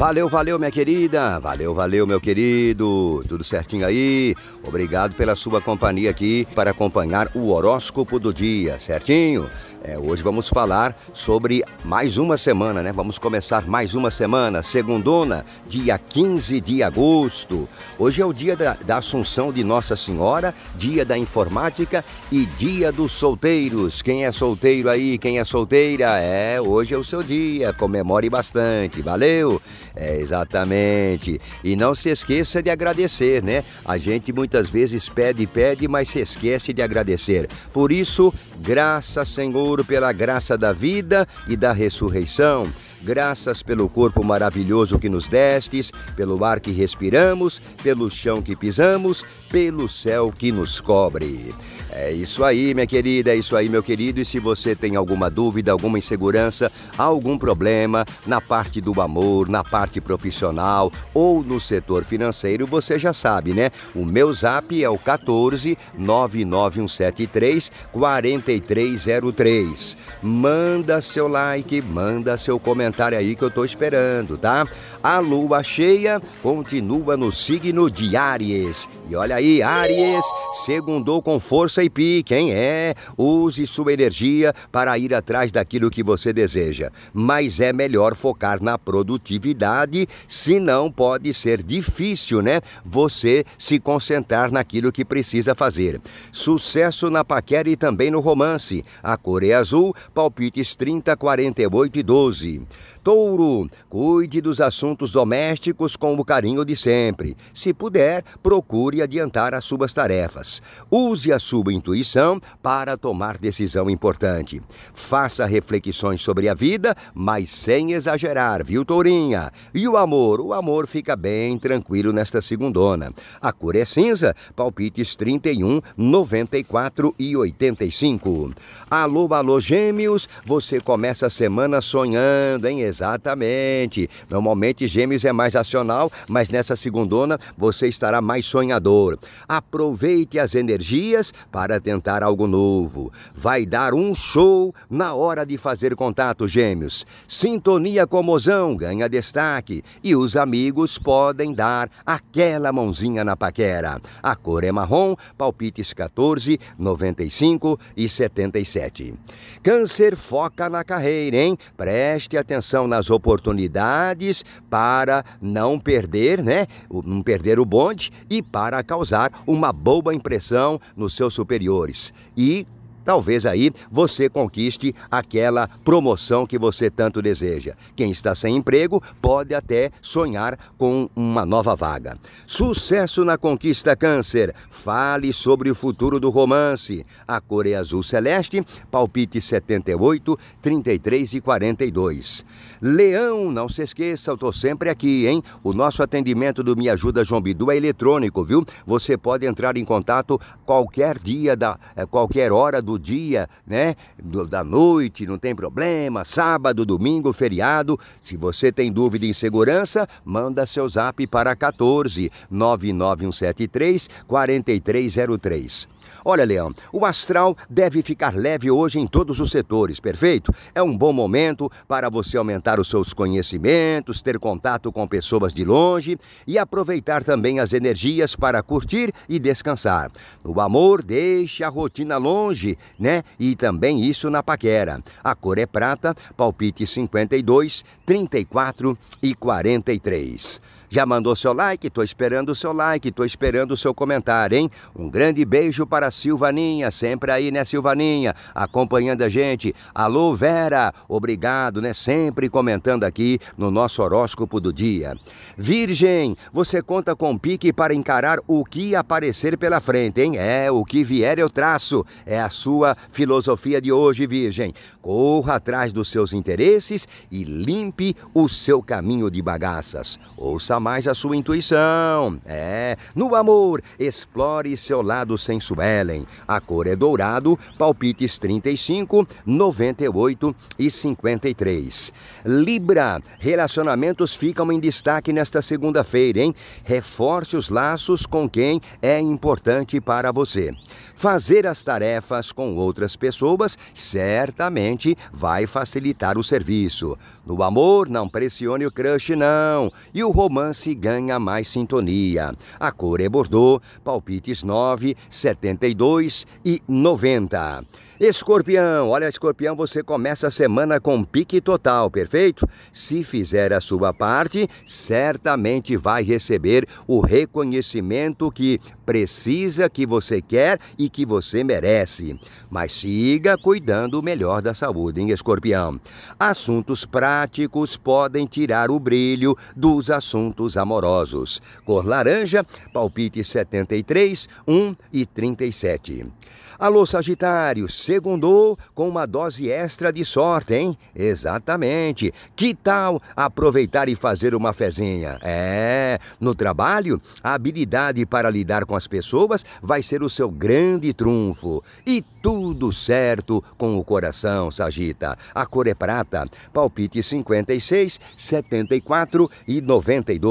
Valeu, valeu, minha querida. Valeu, valeu, meu querido. Tudo certinho aí? Obrigado pela sua companhia aqui para acompanhar o horóscopo do dia, certinho? É, hoje vamos falar sobre mais uma semana, né? Vamos começar mais uma semana, segundona, dia 15 de agosto. Hoje é o dia da, da, Assunção de Nossa Senhora, dia da informática e dia dos solteiros. Quem é solteiro aí, quem é solteira, é, hoje é o seu dia, comemore bastante, valeu? É, exatamente. E não se esqueça de agradecer, né? A gente muitas vezes pede, pede, mas se esquece de agradecer. Por isso, graças, Senhor pela graça da vida e da ressurreição. Graças pelo corpo maravilhoso que nos destes, pelo ar que respiramos, pelo chão que pisamos, pelo céu que nos cobre. É isso aí, minha querida, é isso aí, meu querido. E se você tem alguma dúvida, alguma insegurança, algum problema na parte do amor, na parte profissional ou no setor financeiro, você já sabe, né? O meu zap é o 14 99173 4303. Manda seu like, manda seu comentário aí que eu tô esperando, tá? A lua cheia continua no signo de Áries. E olha aí, Áries, segundou com força e pique, hein? É, use sua energia para ir atrás daquilo que você deseja. Mas é melhor focar na produtividade, senão pode ser difícil, né? Você se concentrar naquilo que precisa fazer. Sucesso na paquera e também no romance. A cor é azul, palpites 30, 48 e 12. Touro, cuide dos assuntos domésticos com o carinho de sempre. Se puder, procure adiantar as suas tarefas. Use a sua intuição para tomar decisão importante. Faça reflexões sobre a vida, mas sem exagerar, viu, Tourinha? E o amor? O amor fica bem tranquilo nesta segundona. A cor é cinza, palpites 31, 94 e 85. Alô, alô, gêmeos, você começa a semana sonhando, hein? Exatamente. Normalmente Gêmeos é mais acional, mas nessa segundona você estará mais sonhador. Aproveite as energias para tentar algo novo. Vai dar um show na hora de fazer contato, Gêmeos. Sintonia com mozão ganha destaque e os amigos podem dar aquela mãozinha na paquera. A cor é marrom, palpites 14, 95 e 77. Câncer foca na carreira, hein? Preste atenção atenção nas oportunidades para não perder, né? Não perder o bonde e para causar uma boa impressão nos seus superiores. E Talvez aí você conquiste aquela promoção que você tanto deseja. Quem está sem emprego pode até sonhar com uma nova vaga. Sucesso na conquista Câncer. Fale sobre o futuro do romance. A cor é azul celeste, palpite 78, 33 e 42. Leão, não se esqueça, eu estou sempre aqui, hein? O nosso atendimento do Me Ajuda João Bidu é eletrônico, viu? Você pode entrar em contato qualquer dia, da, eh, qualquer hora do do dia, né? Do, da noite, não tem problema. Sábado, domingo, feriado. Se você tem dúvida em segurança, manda seu zap para 14 99173 4303. Olha, Leão, o astral deve ficar leve hoje em todos os setores, perfeito? É um bom momento para você aumentar os seus conhecimentos, ter contato com pessoas de longe e aproveitar também as energias para curtir e descansar. No amor, deixe a rotina longe, né? E também isso na paquera. A cor é prata, palpite 52, 34 e 43. Já mandou seu like? Tô esperando o seu like, tô esperando o seu comentário, hein? Um grande beijo para a Silvaninha, sempre aí, né, Silvaninha? Acompanhando a gente. Alô, Vera, obrigado, né? Sempre comentando aqui no nosso horóscopo do dia. Virgem, você conta com pique para encarar o que aparecer pela frente, hein? É, o que vier eu traço. É a sua filosofia de hoje, Virgem. Corra atrás dos seus interesses e limpe o seu caminho de bagaças. Ouça mais a sua intuição. É, no amor, explore seu lado sensual Suelen. A cor é dourado, palpites 35, 98 e 53. Libra, relacionamentos ficam em destaque nesta segunda-feira, hein? Reforce os laços com quem é importante para você. Fazer as tarefas com outras pessoas certamente vai facilitar o serviço. No amor, não pressione o crush, não. E o romance ganha mais sintonia. A cor é Bordeaux, palpites 9, 72 e 90. Escorpião, olha, escorpião, você começa a semana com pique total, perfeito? Se fizer a sua parte, certamente vai receber o reconhecimento que precisa, que você quer e que você merece. Mas siga cuidando melhor da saúde, hein, escorpião? Assuntos práticos podem tirar o brilho dos assuntos amorosos. Cor laranja, palpite 73, 1 e 37. Alô, Sagitário, segundou com uma dose extra de sorte, hein? Exatamente. Que tal aproveitar e fazer uma fezinha? É, no trabalho, a habilidade para lidar com as pessoas vai ser o seu grande trunfo. E tudo certo com o coração, Sagita. A cor é prata, palpite 56, 74 e 92.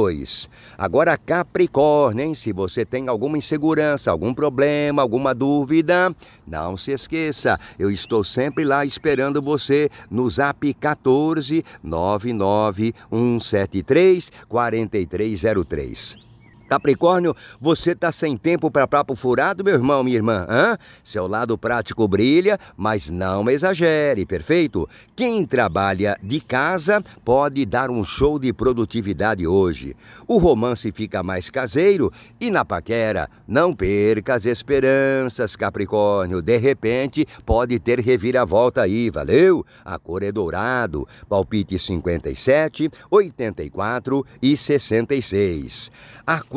Agora, Capricórnio, hein? Se você tem alguma insegurança, algum problema, alguma dúvida, não se esqueça, eu estou sempre lá esperando você no Zap 14 99 173 4303. Capricórnio, você tá sem tempo para papo furado, meu irmão, minha irmã, hã? Seu lado prático brilha, mas não exagere, perfeito? Quem trabalha de casa pode dar um show de produtividade hoje. O romance fica mais caseiro e na paquera, não perca as esperanças, Capricórnio. De repente, pode ter reviravolta aí, valeu? A cor é dourado, palpite 57, 84 e 66.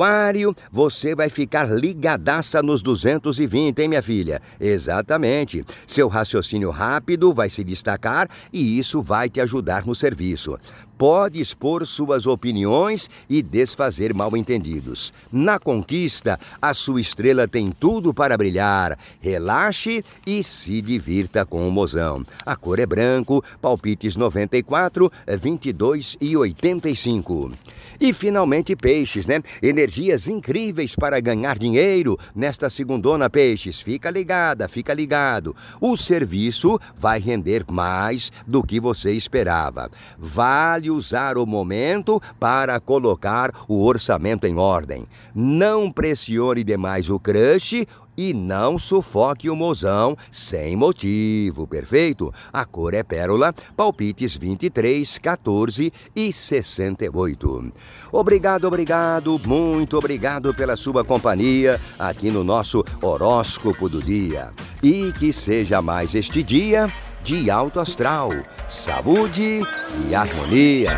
Aquário, você vai ficar ligadaça nos 220, hein, minha filha? Exatamente. Seu raciocínio rápido vai se destacar e isso vai te ajudar no serviço. Pode expor suas opiniões e desfazer mal-entendidos. Na conquista, a sua estrela tem tudo para brilhar. Relaxe e se divirta com o mozão. A cor é branco, palpites 94, 22 e 85. E finalmente peixes, né? Energias incríveis para ganhar dinheiro nesta segundona peixes. Fica ligada, fica ligado. O serviço vai render mais do que você esperava. Vale usar o momento para colocar o orçamento em ordem. Não pressione demais o crush e não sufoque o mozão sem motivo, perfeito? A cor é pérola, palpites 23, 14 e 68. Obrigado, obrigado, muito obrigado pela sua companhia aqui no nosso horóscopo do dia. E que seja mais este dia de alto astral, saúde e harmonia.